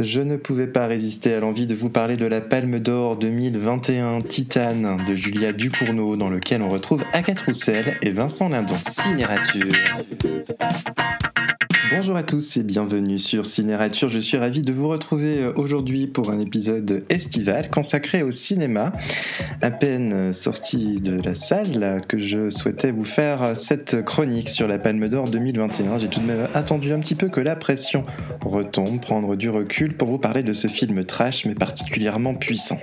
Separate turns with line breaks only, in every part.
Je ne pouvais pas résister à l'envie de vous parler de la Palme d'Or 2021 Titane de Julia Ducournau, dans lequel on retrouve Agathe Roussel et Vincent Lindon. Cinérature. Bonjour à tous et bienvenue sur Cinérature. Je suis ravi de vous retrouver euh, aujourd'hui pour un épisode estival consacré au cinéma. À peine sorti de la salle que je souhaitais vous faire cette chronique sur la Palme d'Or 2021. J'ai tout de même attendu un petit peu que la pression retombe, prendre du recul pour vous parler de ce film trash mais particulièrement puissant.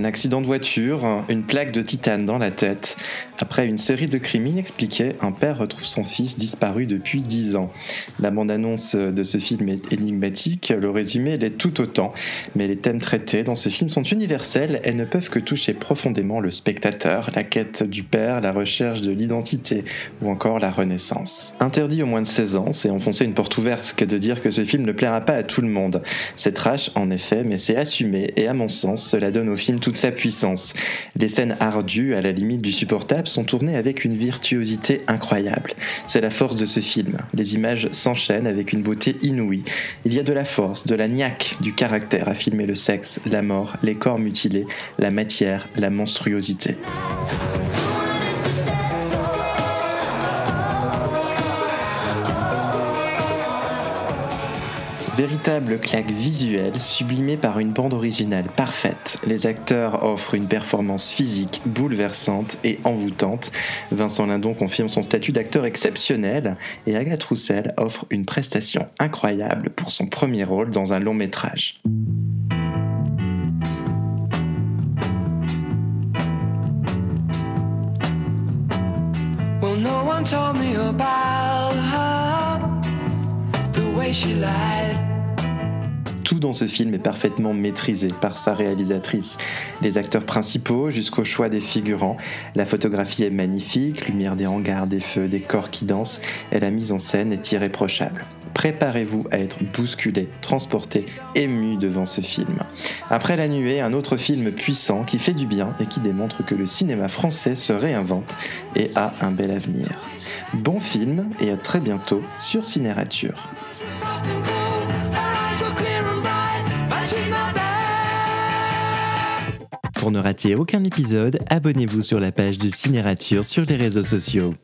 Un accident de voiture, une plaque de titane dans la tête. Après une série de crimes inexpliqués, un père retrouve son fils disparu depuis 10 ans. La bande-annonce de ce film est énigmatique, le résumé l'est tout autant, mais les thèmes traités dans ce film sont universels et ne peuvent que toucher profondément le spectateur, la quête du père, la recherche de l'identité ou encore la renaissance. Interdit au moins de 16 ans, c'est enfoncer une porte ouverte que de dire que ce film ne plaira pas à tout le monde. C'est trash en effet, mais c'est assumé et à mon sens, cela donne au film tout sa puissance. Les scènes ardues, à la limite du supportable, sont tournées avec une virtuosité incroyable. C'est la force de ce film. Les images s'enchaînent avec une beauté inouïe. Il y a de la force, de la niaque, du caractère à filmer le sexe, la mort, les corps mutilés, la matière, la monstruosité. Véritable claque visuelle sublimée par une bande originale parfaite. Les acteurs offrent une performance physique bouleversante et envoûtante. Vincent Lindon confirme son statut d'acteur exceptionnel et Agathe Roussel offre une prestation incroyable pour son premier rôle dans un long métrage. Tout dans ce film est parfaitement maîtrisé par sa réalisatrice. Les acteurs principaux jusqu'au choix des figurants. La photographie est magnifique, lumière des hangars, des feux, des corps qui dansent, et la mise en scène est irréprochable. Préparez-vous à être bousculé, transporté, ému devant ce film. Après La Nuée, un autre film puissant qui fait du bien et qui démontre que le cinéma français se réinvente et a un bel avenir. Bon film et à très bientôt sur Cinérature. Pour ne rater aucun épisode, abonnez-vous sur la page de Cinérature sur les réseaux sociaux.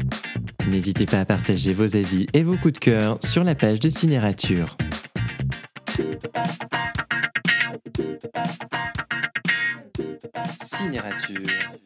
N'hésitez pas à partager vos avis et vos coups de cœur sur la page de Cinérature. Cinérature.